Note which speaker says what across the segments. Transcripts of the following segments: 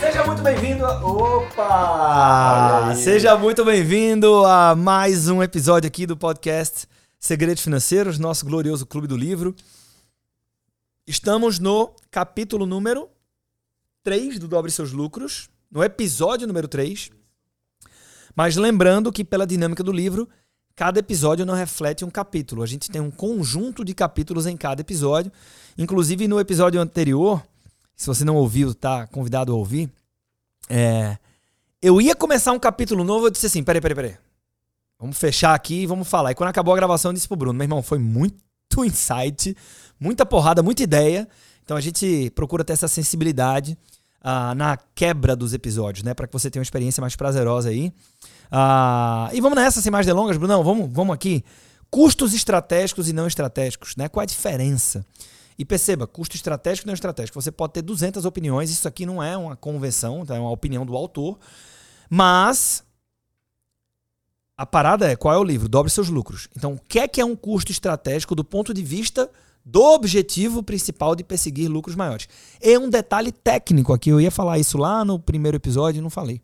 Speaker 1: Seja muito bem-vindo. a- Opa! Seja muito bem-vindo a mais um episódio aqui do podcast Segredos Financeiros, nosso glorioso Clube do Livro. Estamos no capítulo número 3 do Dobre Seus Lucros, no episódio número 3. Mas lembrando que, pela dinâmica do livro, cada episódio não reflete um capítulo. A gente tem um conjunto de capítulos em cada episódio. Inclusive, no episódio anterior, se você não ouviu, tá convidado a ouvir. É, eu ia começar um capítulo novo, eu disse assim: peraí, peraí, peraí. Vamos fechar aqui e vamos falar. E quando acabou a gravação, eu disse pro Bruno: meu irmão, foi muito insight, muita porrada, muita ideia. Então a gente procura ter essa sensibilidade ah, na quebra dos episódios, né? Para que você tenha uma experiência mais prazerosa aí. Ah, e vamos nessa, sem mais delongas, Brunão. Vamos, vamos aqui. Custos estratégicos e não estratégicos, né? Qual a diferença? E perceba, custo estratégico e não estratégico. Você pode ter 200 opiniões, isso aqui não é uma convenção, tá? é uma opinião do autor. Mas a parada é qual é o livro? Dobre seus lucros. Então, o que é que é um custo estratégico do ponto de vista do objetivo principal de perseguir lucros maiores? É um detalhe técnico aqui. Eu ia falar isso lá no primeiro episódio e não falei.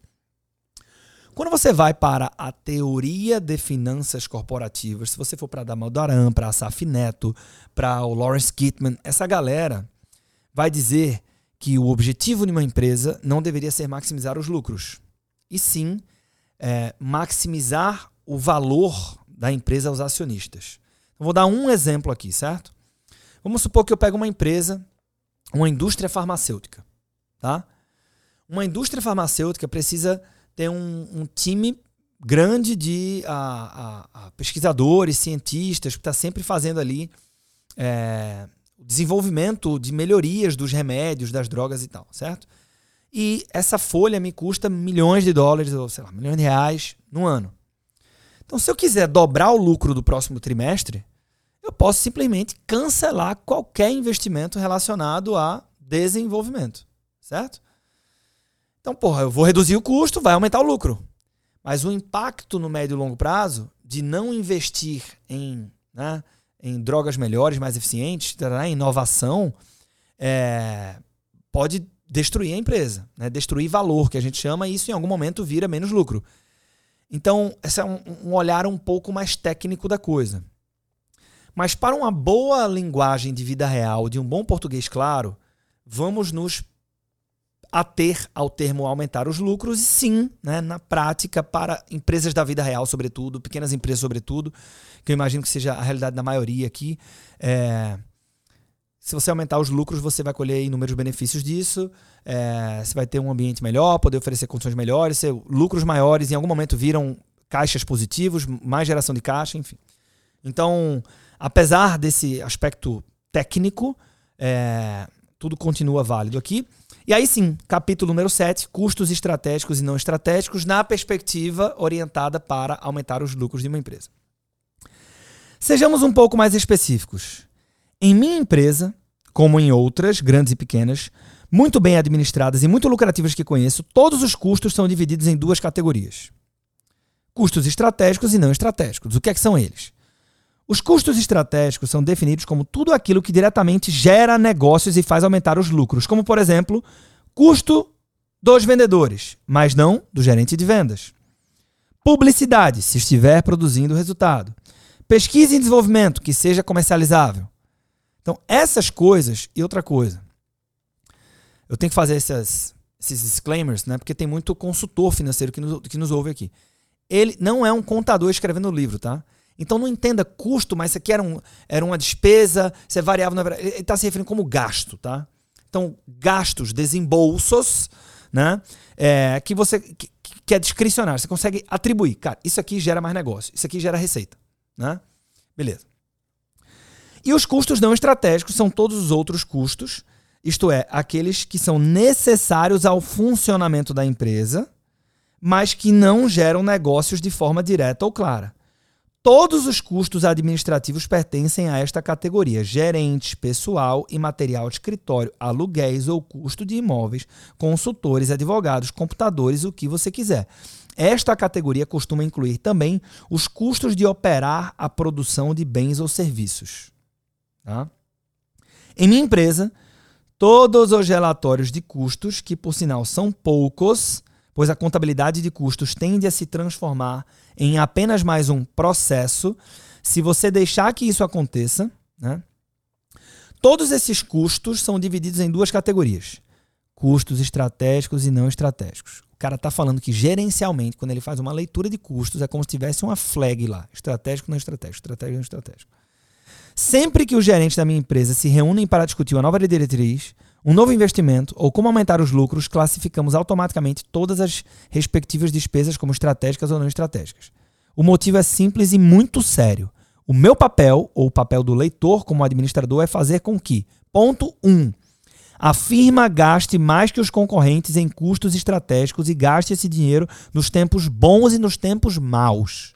Speaker 1: Quando você vai para a teoria de finanças corporativas, se você for para Damaldaran, para Asaf Neto, para o Lawrence Kittman, essa galera vai dizer que o objetivo de uma empresa não deveria ser maximizar os lucros, e sim é, maximizar o valor da empresa aos acionistas. Eu vou dar um exemplo aqui, certo? Vamos supor que eu pego uma empresa, uma indústria farmacêutica, tá? Uma indústria farmacêutica precisa ter um, um time grande de a, a, a pesquisadores, cientistas, que está sempre fazendo ali é, desenvolvimento de melhorias dos remédios, das drogas e tal, certo? E essa folha me custa milhões de dólares, ou sei lá, milhões de reais no ano. Então, se eu quiser dobrar o lucro do próximo trimestre, eu posso simplesmente cancelar qualquer investimento relacionado a desenvolvimento, certo? Então, porra, eu vou reduzir o custo, vai aumentar o lucro. Mas o impacto no médio e longo prazo de não investir em, né, em drogas melhores, mais eficientes, tarará, em inovação, é, pode destruir a empresa, né? destruir valor, que a gente chama, e isso em algum momento vira menos lucro. Então, esse é um, um olhar um pouco mais técnico da coisa. Mas para uma boa linguagem de vida real, de um bom português claro, vamos nos ater ao termo aumentar os lucros, e sim, né, na prática, para empresas da vida real, sobretudo, pequenas empresas, sobretudo, que eu imagino que seja a realidade da maioria aqui. É, se você aumentar os lucros, você vai colher inúmeros benefícios disso. É, você vai ter um ambiente melhor, poder oferecer condições melhores, lucros maiores em algum momento viram caixas positivos, mais geração de caixa, enfim. Então, apesar desse aspecto técnico, é, tudo continua válido aqui. E aí sim, capítulo número 7, custos estratégicos e não estratégicos, na perspectiva orientada para aumentar os lucros de uma empresa. Sejamos um pouco mais específicos. Em minha empresa, como em outras, grandes e pequenas, muito bem administradas e muito lucrativas que conheço, todos os custos são divididos em duas categorias: custos estratégicos e não estratégicos. O que, é que são eles? Os custos estratégicos são definidos como tudo aquilo que diretamente gera negócios e faz aumentar os lucros, como, por exemplo, custo dos vendedores, mas não do gerente de vendas. Publicidade, se estiver produzindo resultado. Pesquisa e desenvolvimento, que seja comercializável. Então, essas coisas e outra coisa. Eu tenho que fazer essas, esses disclaimers, né? Porque tem muito consultor financeiro que nos, que nos ouve aqui. Ele não é um contador escrevendo o livro, tá? Então não entenda custo, mas isso aqui era, um, era uma despesa, isso é variável. Ele está se referindo como gasto, tá? Então, gastos, desembolsos, né? É, que você que, que é discricionário. Você consegue atribuir. Cara, isso aqui gera mais negócio, isso aqui gera receita. Né? Beleza. E os custos não estratégicos são todos os outros custos, isto é, aqueles que são necessários ao funcionamento da empresa, mas que não geram negócios de forma direta ou clara. Todos os custos administrativos pertencem a esta categoria: gerentes, pessoal e material de escritório, aluguéis ou custo de imóveis, consultores, advogados, computadores, o que você quiser. Esta categoria costuma incluir também os custos de operar a produção de bens ou serviços. Tá? Em minha empresa, todos os relatórios de custos, que por sinal são poucos, pois a contabilidade de custos tende a se transformar em apenas mais um processo. Se você deixar que isso aconteça, né? todos esses custos são divididos em duas categorias: custos estratégicos e não estratégicos. O cara está falando que gerencialmente, quando ele faz uma leitura de custos, é como se tivesse uma flag lá: estratégico, não estratégico, estratégico, não estratégico. Sempre que os gerentes da minha empresa se reúnem para discutir uma nova diretriz, um novo investimento ou como aumentar os lucros, classificamos automaticamente todas as respectivas despesas como estratégicas ou não estratégicas. O motivo é simples e muito sério. O meu papel, ou o papel do leitor como administrador, é fazer com que, ponto 1, um, a firma gaste mais que os concorrentes em custos estratégicos e gaste esse dinheiro nos tempos bons e nos tempos maus.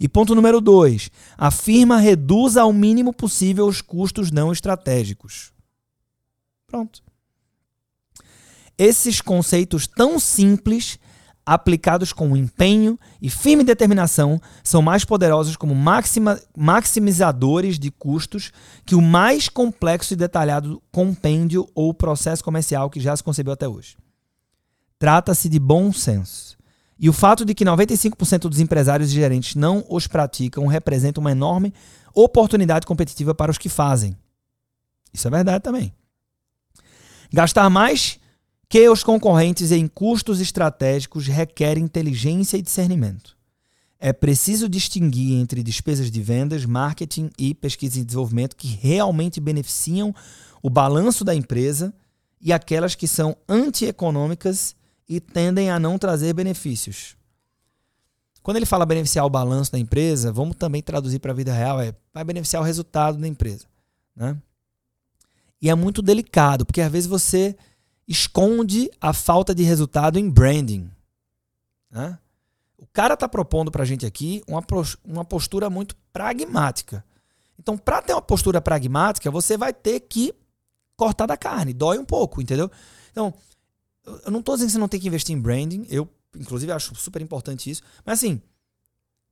Speaker 1: E ponto número 2, a firma reduza ao mínimo possível os custos não estratégicos. Pronto. Esses conceitos tão simples, aplicados com empenho e firme determinação, são mais poderosos como maxima, maximizadores de custos que o mais complexo e detalhado compêndio ou processo comercial que já se concebeu até hoje. Trata-se de bom senso. E o fato de que 95% dos empresários e gerentes não os praticam representa uma enorme oportunidade competitiva para os que fazem. Isso é verdade também. Gastar mais que os concorrentes em custos estratégicos requer inteligência e discernimento. É preciso distinguir entre despesas de vendas, marketing e pesquisa e desenvolvimento que realmente beneficiam o balanço da empresa e aquelas que são antieconômicas e tendem a não trazer benefícios. Quando ele fala beneficiar o balanço da empresa, vamos também traduzir para a vida real, é vai beneficiar o resultado da empresa. Né? E é muito delicado, porque às vezes você esconde a falta de resultado em branding. Né? O cara está propondo para a gente aqui uma, uma postura muito pragmática. Então, para ter uma postura pragmática, você vai ter que cortar da carne. Dói um pouco, entendeu? Então, eu não estou dizendo que você não tem que investir em branding. Eu, inclusive, acho super importante isso. Mas, assim,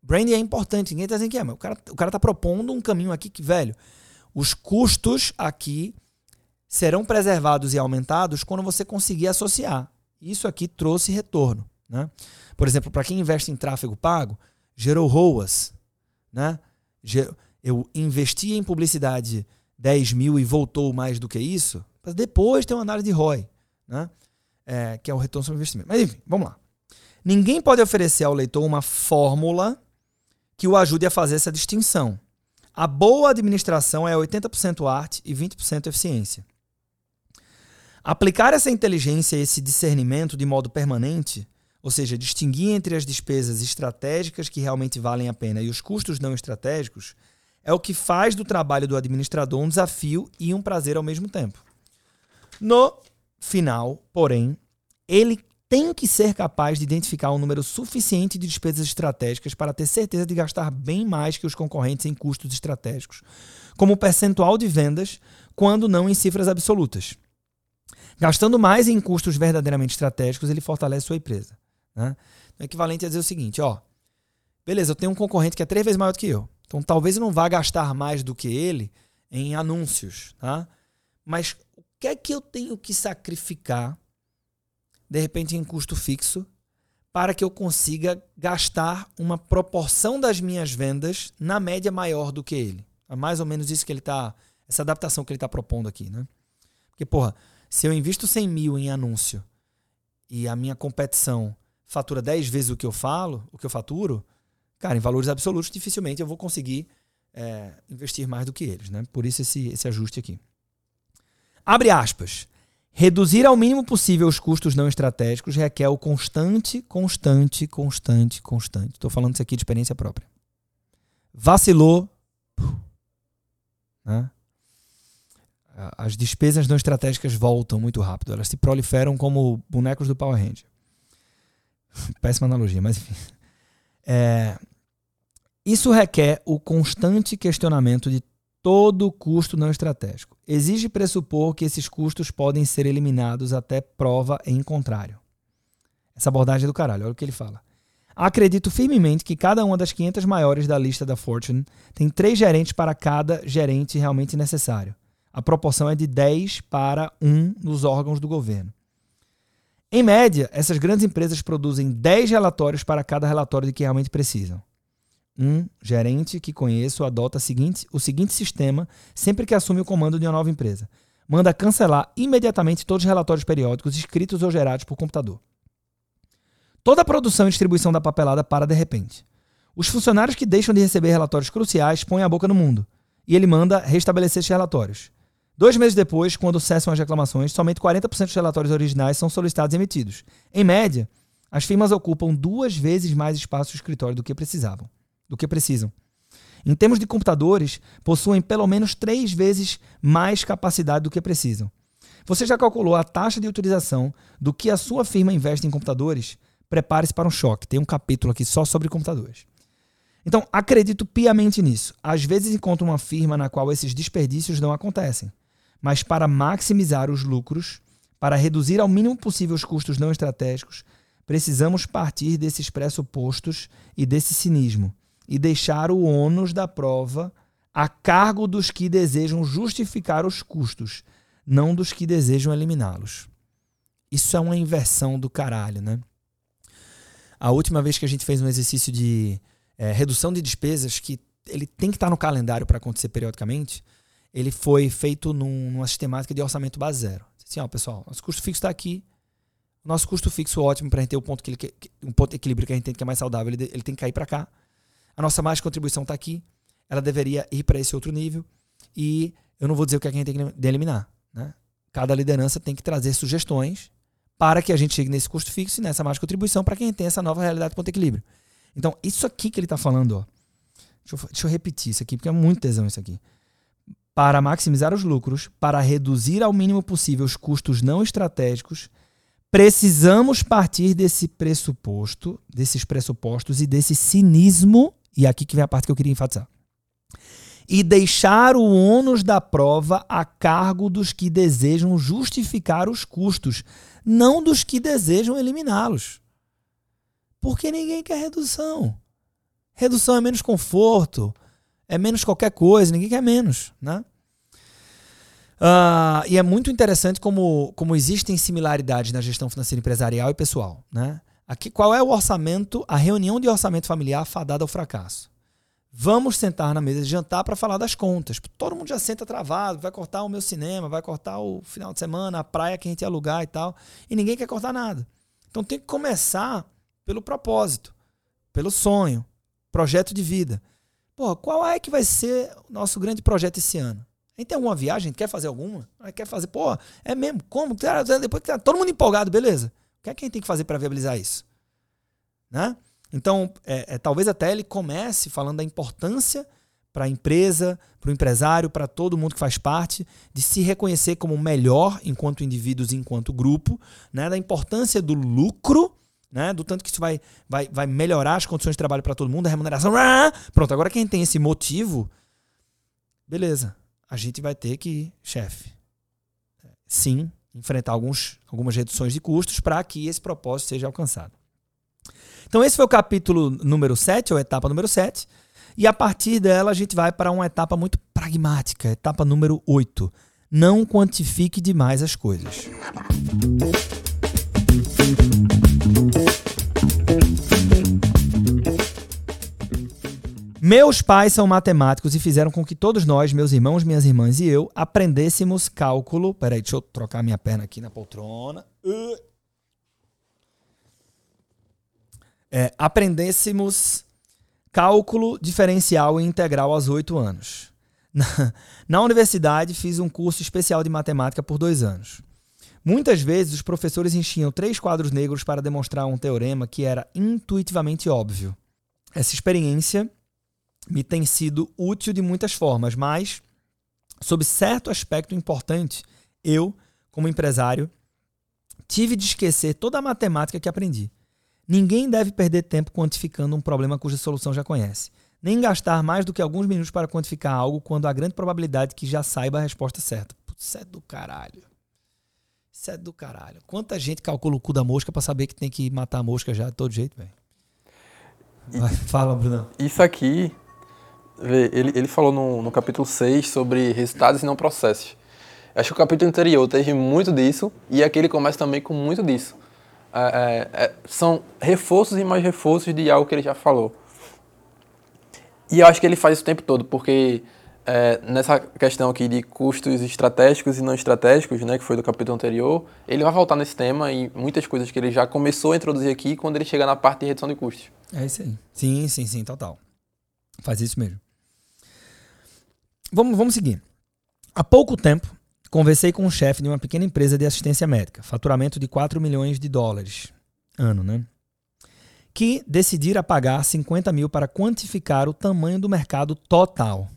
Speaker 1: branding é importante. Ninguém está dizendo que é. Mas o cara, o cara tá propondo um caminho aqui que, velho, os custos aqui serão preservados e aumentados quando você conseguir associar. Isso aqui trouxe retorno. Né? Por exemplo, para quem investe em tráfego pago, gerou ROAS. Né? Eu investi em publicidade 10 mil e voltou mais do que isso, mas depois tem uma análise de ROI, né? É, que é o retorno sobre investimento. Mas enfim, vamos lá. Ninguém pode oferecer ao leitor uma fórmula que o ajude a fazer essa distinção. A boa administração é 80% arte e 20% eficiência. Aplicar essa inteligência esse discernimento de modo permanente, ou seja, distinguir entre as despesas estratégicas que realmente valem a pena e os custos não estratégicos, é o que faz do trabalho do administrador um desafio e um prazer ao mesmo tempo. No final, porém, ele tem que ser capaz de identificar um número suficiente de despesas estratégicas para ter certeza de gastar bem mais que os concorrentes em custos estratégicos, como percentual de vendas, quando não em cifras absolutas. Gastando mais em custos verdadeiramente estratégicos, ele fortalece sua empresa. Né? O equivalente é dizer o seguinte: ó, beleza, eu tenho um concorrente que é três vezes maior do que eu. Então talvez eu não vá gastar mais do que ele em anúncios. Tá? Mas o que é que eu tenho que sacrificar, de repente, em custo fixo, para que eu consiga gastar uma proporção das minhas vendas na média maior do que ele? É mais ou menos isso que ele está. Essa adaptação que ele está propondo aqui. Né? Porque, porra, se eu invisto 100 mil em anúncio e a minha competição fatura 10 vezes o que eu falo, o que eu faturo, cara, em valores absolutos, dificilmente eu vou conseguir é, investir mais do que eles. Né? Por isso esse, esse ajuste aqui. Abre aspas. Reduzir ao mínimo possível os custos não estratégicos requer o constante, constante, constante, constante. Estou falando isso aqui de experiência própria. Vacilou. Né? As despesas não estratégicas voltam muito rápido. Elas se proliferam como bonecos do Power Ranger. Péssima analogia, mas enfim. É, Isso requer o constante questionamento de todo custo não estratégico. Exige pressupor que esses custos podem ser eliminados até prova em contrário. Essa abordagem é do caralho, olha o que ele fala. Acredito firmemente que cada uma das 500 maiores da lista da Fortune tem três gerentes para cada gerente realmente necessário. A proporção é de 10 para 1 nos órgãos do governo. Em média, essas grandes empresas produzem 10 relatórios para cada relatório de que realmente precisam. Um gerente que conheço adota seguinte, o seguinte sistema sempre que assume o comando de uma nova empresa. Manda cancelar imediatamente todos os relatórios periódicos escritos ou gerados por computador. Toda a produção e distribuição da papelada para de repente. Os funcionários que deixam de receber relatórios cruciais põem a boca no mundo. E ele manda restabelecer esses relatórios. Dois meses depois, quando cessam as reclamações, somente 40% dos relatórios originais são solicitados e emitidos. Em média, as firmas ocupam duas vezes mais espaço no escritório do que precisavam do que precisam. Em termos de computadores, possuem pelo menos três vezes mais capacidade do que precisam. Você já calculou a taxa de utilização do que a sua firma investe em computadores? Prepare-se para um choque. Tem um capítulo aqui só sobre computadores. Então, acredito piamente nisso. Às vezes encontro uma firma na qual esses desperdícios não acontecem. Mas para maximizar os lucros, para reduzir ao mínimo possível os custos não estratégicos, precisamos partir desses pressupostos e desse cinismo e deixar o ônus da prova a cargo dos que desejam justificar os custos, não dos que desejam eliminá-los. Isso é uma inversão do caralho, né? A última vez que a gente fez um exercício de é, redução de despesas, que ele tem que estar no calendário para acontecer periodicamente, ele foi feito num, numa sistemática de orçamento base zero. Assim, ó, pessoal, nosso custo fixo está aqui. Nosso custo fixo ótimo para a gente ter o ponto, que ele, um ponto de equilíbrio que a gente tem que é mais saudável, ele, ele tem que cair para cá. A nossa margem de contribuição está aqui, ela deveria ir para esse outro nível e eu não vou dizer o que, é que a gente tem que eliminar. Né? Cada liderança tem que trazer sugestões para que a gente chegue nesse custo fixo e nessa margem de contribuição para quem tem essa nova realidade de ponto de equilíbrio. Então, isso aqui que ele está falando, ó, deixa, eu, deixa eu repetir isso aqui, porque é muito tesão isso aqui. Para maximizar os lucros, para reduzir ao mínimo possível os custos não estratégicos, precisamos partir desse pressuposto, desses pressupostos e desse cinismo e aqui que vem a parte que eu queria enfatizar. E deixar o ônus da prova a cargo dos que desejam justificar os custos, não dos que desejam eliminá-los. Porque ninguém quer redução. Redução é menos conforto, é menos qualquer coisa, ninguém quer menos, né? Uh, e é muito interessante como, como existem similaridades na gestão financeira empresarial e pessoal, né? Aqui, qual é o orçamento, a reunião de orçamento familiar fadada ao fracasso? Vamos sentar na mesa de jantar para falar das contas. Todo mundo já senta travado, vai cortar o meu cinema, vai cortar o final de semana, a praia que a gente ia alugar e tal. E ninguém quer cortar nada. Então tem que começar pelo propósito, pelo sonho, projeto de vida. Pô, qual é que vai ser o nosso grande projeto esse ano? A gente tem alguma viagem? Quer fazer alguma? Quer fazer? Pô, é mesmo? Como? Depois que tá todo mundo empolgado, beleza. O que é que a gente tem que fazer para viabilizar isso? Né? Então, é, é, talvez até ele comece falando da importância para a empresa, para o empresário, para todo mundo que faz parte, de se reconhecer como melhor enquanto indivíduos e enquanto grupo, né? da importância do lucro, né? do tanto que isso vai, vai, vai melhorar as condições de trabalho para todo mundo, a remuneração. Pronto, agora quem tem esse motivo, beleza, a gente vai ter que, chefe, sim, enfrentar alguns, algumas reduções de custos para que esse propósito seja alcançado. Então, esse foi o capítulo número 7, ou etapa número 7. E a partir dela, a gente vai para uma etapa muito pragmática, etapa número 8. Não quantifique demais as coisas. Meus pais são matemáticos e fizeram com que todos nós, meus irmãos, minhas irmãs e eu, aprendêssemos cálculo. Peraí, deixa eu trocar minha perna aqui na poltrona. É, aprendêssemos cálculo diferencial e integral aos oito anos. Na, na universidade, fiz um curso especial de matemática por dois anos. Muitas vezes, os professores enchiam três quadros negros para demonstrar um teorema que era intuitivamente óbvio. Essa experiência me tem sido útil de muitas formas, mas, sob certo aspecto importante, eu, como empresário, tive de esquecer toda a matemática que aprendi. Ninguém deve perder tempo quantificando um problema cuja solução já conhece. nem gastar mais do que alguns minutos para quantificar algo quando há grande probabilidade que já saiba a resposta certa. Putz, isso é do caralho. Isso é do caralho. Quanta gente calcula o cu da mosca para saber que tem que matar a mosca já de todo jeito, velho. Fala, Bruno.
Speaker 2: Isso aqui, ele, ele falou no, no capítulo 6 sobre resultados e não processos. Acho que o capítulo anterior teve muito disso e aqui ele começa também com muito disso. É, é, é, são reforços e mais reforços de algo que ele já falou. E eu acho que ele faz isso o tempo todo, porque é, nessa questão aqui de custos estratégicos e não estratégicos, né, que foi do capítulo anterior, ele vai voltar nesse tema e muitas coisas que ele já começou a introduzir aqui quando ele chegar na parte de redução de custos.
Speaker 1: É isso aí. Sim, sim, sim, total. Faz isso mesmo. Vamos, vamos seguir. Há pouco tempo, conversei com um chefe de uma pequena empresa de assistência médica, faturamento de 4 milhões de dólares ano, né? Que decidira pagar 50 mil para quantificar o tamanho do mercado total.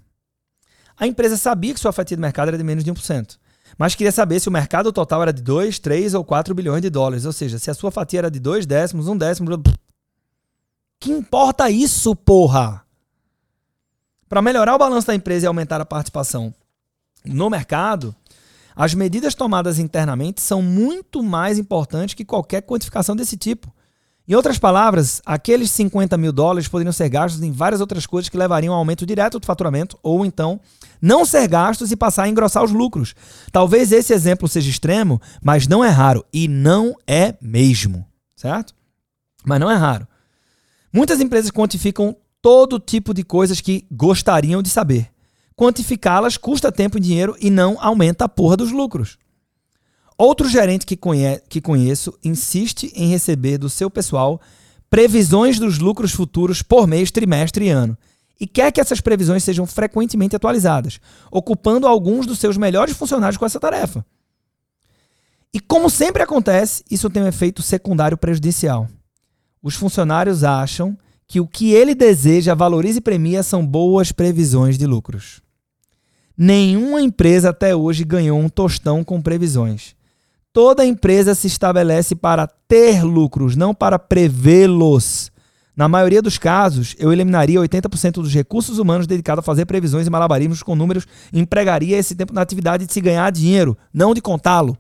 Speaker 1: A empresa sabia que sua fatia de mercado era de menos de 1%, mas queria saber se o mercado total era de 2, 3 ou 4 bilhões de dólares, ou seja, se a sua fatia era de 2 décimos, 1 décimo. Que importa isso, porra? Para melhorar o balanço da empresa e aumentar a participação no mercado, as medidas tomadas internamente são muito mais importantes que qualquer quantificação desse tipo. Em outras palavras, aqueles 50 mil dólares poderiam ser gastos em várias outras coisas que levariam a um aumento direto do faturamento, ou então não ser gastos e passar a engrossar os lucros. Talvez esse exemplo seja extremo, mas não é raro. E não é mesmo. Certo? Mas não é raro. Muitas empresas quantificam todo tipo de coisas que gostariam de saber. Quantificá-las custa tempo e dinheiro e não aumenta a porra dos lucros. Outro gerente que, conhe que conheço insiste em receber do seu pessoal previsões dos lucros futuros por mês, trimestre e ano. E quer que essas previsões sejam frequentemente atualizadas, ocupando alguns dos seus melhores funcionários com essa tarefa. E como sempre acontece, isso tem um efeito secundário prejudicial. Os funcionários acham que o que ele deseja, valoriza e premia são boas previsões de lucros. Nenhuma empresa até hoje ganhou um tostão com previsões. Toda empresa se estabelece para ter lucros, não para prevê-los. Na maioria dos casos, eu eliminaria 80% dos recursos humanos dedicados a fazer previsões e malabarismos com números empregaria esse tempo na atividade de se ganhar dinheiro, não de contá-lo.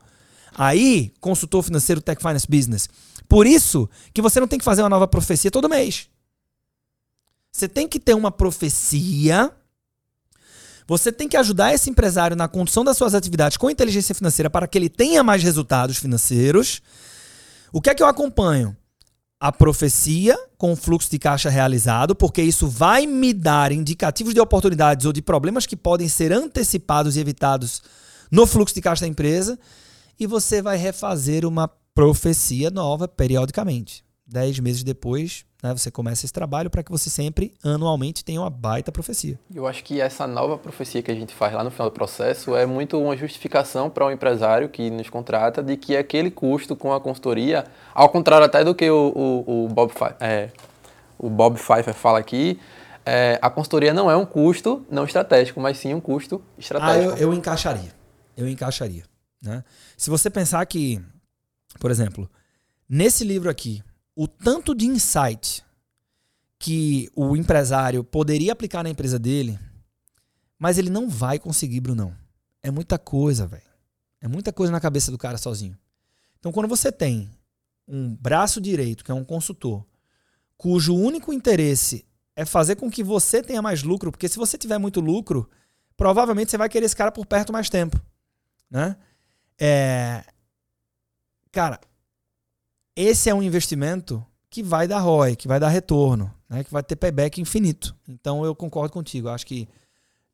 Speaker 1: Aí, consultor financeiro Tech Finance Business. Por isso que você não tem que fazer uma nova profecia todo mês. Você tem que ter uma profecia você tem que ajudar esse empresário na condução das suas atividades com inteligência financeira para que ele tenha mais resultados financeiros. O que é que eu acompanho? A profecia com o fluxo de caixa realizado, porque isso vai me dar indicativos de oportunidades ou de problemas que podem ser antecipados e evitados no fluxo de caixa da empresa. E você vai refazer uma profecia nova periodicamente. Dez meses depois, né? Você começa esse trabalho para que você sempre, anualmente, tenha uma baita profecia.
Speaker 2: Eu acho que essa nova profecia que a gente faz lá no final do processo é muito uma justificação para o um empresário que nos contrata de que aquele custo com a consultoria, ao contrário até do que o, o, o Bob, é, o Bob Pfeiffer fala aqui, é, a consultoria não é um custo não estratégico, mas sim um custo estratégico.
Speaker 1: Ah, eu, eu encaixaria. Eu encaixaria. Né? Se você pensar que, por exemplo, nesse livro aqui, o tanto de insight que o empresário poderia aplicar na empresa dele, mas ele não vai conseguir, Brunão. É muita coisa, velho. É muita coisa na cabeça do cara sozinho. Então, quando você tem um braço direito, que é um consultor, cujo único interesse é fazer com que você tenha mais lucro, porque se você tiver muito lucro, provavelmente você vai querer esse cara por perto mais tempo, né? É... Cara, esse é um investimento que vai dar ROI, que vai dar retorno, né? que vai ter payback infinito. Então eu concordo contigo. Acho que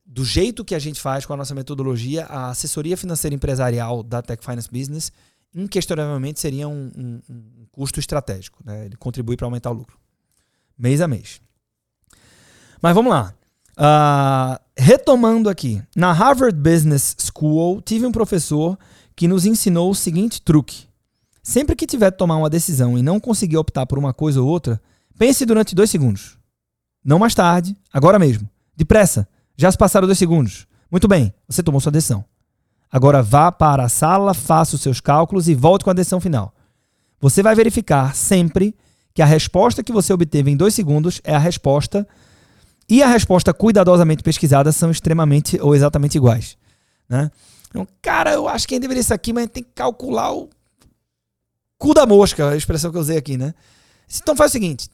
Speaker 1: do jeito que a gente faz com a nossa metodologia, a assessoria financeira empresarial da Tech Finance Business inquestionavelmente seria um, um, um custo estratégico. Né? Ele contribui para aumentar o lucro. Mês a mês. Mas vamos lá. Uh, retomando aqui. Na Harvard Business School, tive um professor que nos ensinou o seguinte truque. Sempre que tiver que tomar uma decisão e não conseguir optar por uma coisa ou outra, pense durante dois segundos. Não mais tarde, agora mesmo. Depressa, já se passaram dois segundos. Muito bem, você tomou sua decisão. Agora vá para a sala, faça os seus cálculos e volte com a decisão final. Você vai verificar sempre que a resposta que você obteve em dois segundos é a resposta e a resposta cuidadosamente pesquisada são extremamente ou exatamente iguais. Né? Então, cara, eu acho que quem deveria ser aqui, mas tem que calcular o cu da mosca, a expressão que eu usei aqui, né? Então faz o seguinte: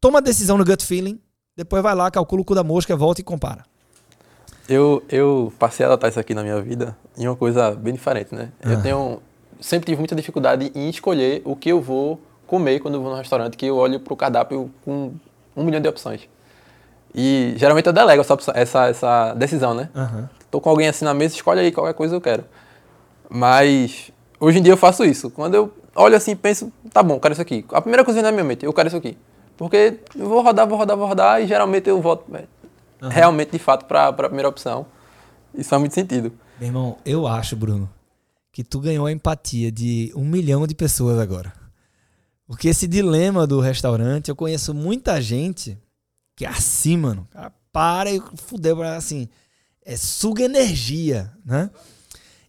Speaker 1: toma a decisão no gut feeling, depois vai lá, calcula o cu da mosca, volta e compara.
Speaker 2: Eu, eu passei a adotar isso aqui na minha vida em uma coisa bem diferente, né? Ah. Eu tenho. Sempre tive muita dificuldade em escolher o que eu vou comer quando eu vou no restaurante, que eu olho pro cardápio com um milhão de opções. E geralmente eu delego essa, essa, essa decisão, né? Uhum. Tô com alguém assim na mesa, escolhe aí qualquer coisa eu quero. Mas hoje em dia eu faço isso. Quando eu olho assim e penso, tá bom, quero isso aqui. A primeira coisa que vem na minha mente, eu quero isso aqui. Porque eu vou rodar, vou rodar, vou rodar e geralmente eu volto uhum. realmente, de fato, para a primeira opção. Isso faz muito sentido.
Speaker 1: Meu irmão, eu acho, Bruno, que tu ganhou a empatia de um milhão de pessoas agora. Porque esse dilema do restaurante, eu conheço muita gente que é assim, mano. Cara, para e fudeu, assim. É, suga energia, né?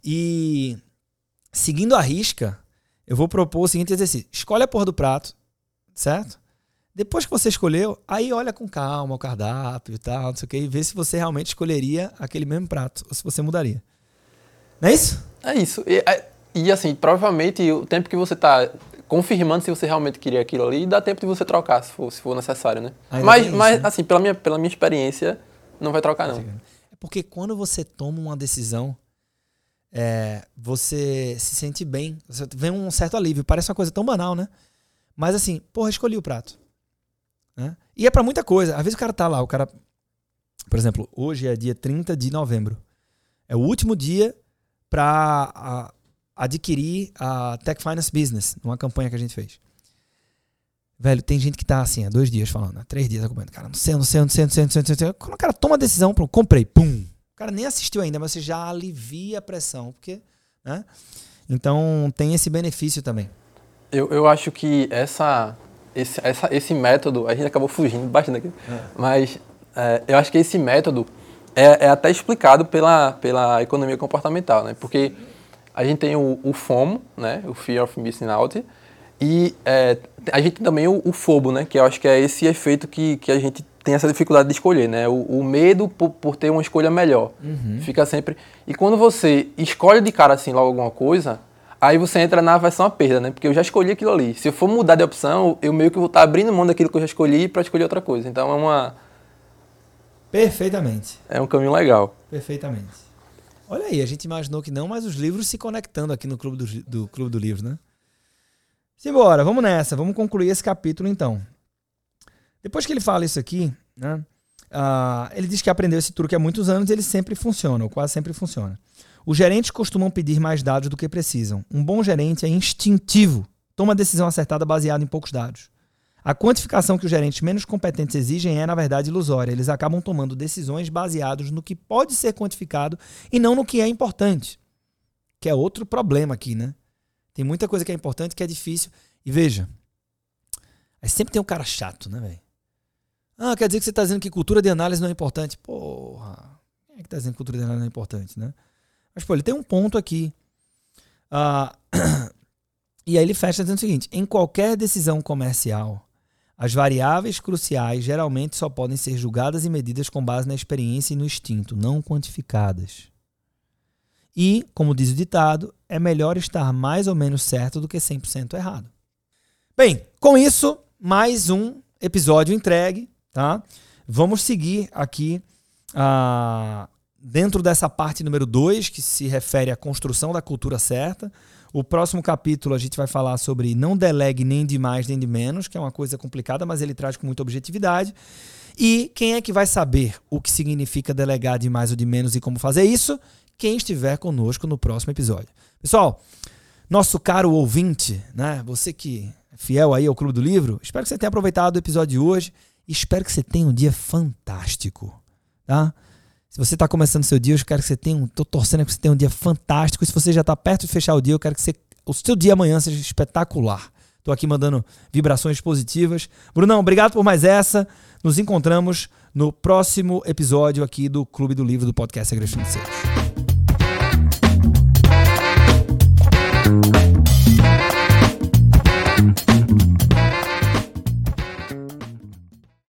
Speaker 1: E seguindo a risca, eu vou propor o seguinte exercício: escolhe a porra do prato, certo? Depois que você escolheu, aí olha com calma o cardápio e tal, não sei o que, e vê se você realmente escolheria aquele mesmo prato, ou se você mudaria. Não é isso?
Speaker 2: É isso. E, é, e assim, provavelmente o tempo que você tá confirmando se você realmente queria aquilo ali, dá tempo de você trocar, se for, se for necessário, né? Ainda mas, isso, mas né? assim, pela minha, pela minha experiência, não vai trocar, não.
Speaker 1: É porque quando você toma uma decisão, é, você se sente bem, você vem um certo alívio. Parece uma coisa tão banal, né? Mas assim, porra, escolhi o prato. Né? E é para muita coisa. Às vezes o cara tá lá, o cara. Por exemplo, hoje é dia 30 de novembro. É o último dia para adquirir a Tech Finance Business, numa campanha que a gente fez. Velho, tem gente que tá assim, há dois dias falando, há três dias acompanhando. Cara, não sei, não sei, não sei, não sei, não sei, não sei. Quando o cara toma a decisão, pronto, comprei, pum. O cara nem assistiu ainda, mas você já alivia a pressão, porque, né? Então tem esse benefício também.
Speaker 2: Eu, eu acho que essa, esse, essa, esse método, a gente acabou fugindo bastante aqui, é. mas é, eu acho que esse método é, é, até explicado pela, pela economia comportamental, né? Porque a gente tem o, o FOMO, né? O Fear of Missing Out. E é, a gente tem também o, o, FOBO, né? Que eu acho que é esse efeito que, que a gente tem essa dificuldade de escolher, né? O, o medo por, por, ter uma escolha melhor. Uhum. Fica sempre... E quando você escolhe de cara assim logo alguma coisa, aí você entra na versão a perda, né? Porque eu já escolhi aquilo ali. Se eu for mudar de opção, eu meio que vou estar abrindo mão daquilo que eu já escolhi para escolher outra coisa. Então é uma...
Speaker 1: Perfeitamente.
Speaker 2: É um caminho legal.
Speaker 1: Perfeitamente. Olha aí, a gente imaginou que não, mas os livros se conectando aqui no Clube do, do Clube do Livro, né? Simbora, vamos nessa, vamos concluir esse capítulo então. Depois que ele fala isso aqui, né? Uh, ele diz que aprendeu esse truque há muitos anos e ele sempre funciona, ou quase sempre funciona. Os gerentes costumam pedir mais dados do que precisam. Um bom gerente é instintivo, toma a decisão acertada baseada em poucos dados. A quantificação que os gerentes menos competentes exigem é, na verdade, ilusória. Eles acabam tomando decisões baseadas no que pode ser quantificado e não no que é importante. Que é outro problema aqui, né? Tem muita coisa que é importante que é difícil. E veja, aí sempre tem um cara chato, né, velho? Ah, quer dizer que você está dizendo que cultura de análise não é importante. Porra, quem é que está dizendo que cultura de análise não é importante, né? Mas, pô, ele tem um ponto aqui. Ah, e aí ele fecha dizendo o seguinte: em qualquer decisão comercial, as variáveis cruciais geralmente só podem ser julgadas e medidas com base na experiência e no instinto, não quantificadas. E, como diz o ditado, é melhor estar mais ou menos certo do que 100% errado. Bem, com isso, mais um episódio entregue, tá? Vamos seguir aqui ah, dentro dessa parte número 2, que se refere à construção da cultura certa. O próximo capítulo a gente vai falar sobre não delegue nem de mais nem de menos, que é uma coisa complicada, mas ele traz com muita objetividade. E quem é que vai saber o que significa delegar de mais ou de menos e como fazer isso? Quem estiver conosco no próximo episódio. Pessoal, nosso caro ouvinte, né? Você que é fiel aí ao Clube do Livro, espero que você tenha aproveitado o episódio de hoje espero que você tenha um dia fantástico, tá? Se você está começando seu dia, eu quero que você tenha um. Estou torcendo que você tenha um dia fantástico. Se você já está perto de fechar o dia, eu quero que você, o seu dia amanhã seja espetacular. Estou aqui mandando vibrações positivas. Brunão, obrigado por mais essa. Nos encontramos no próximo episódio aqui do Clube do Livro do Podcast Segredos Financeiros.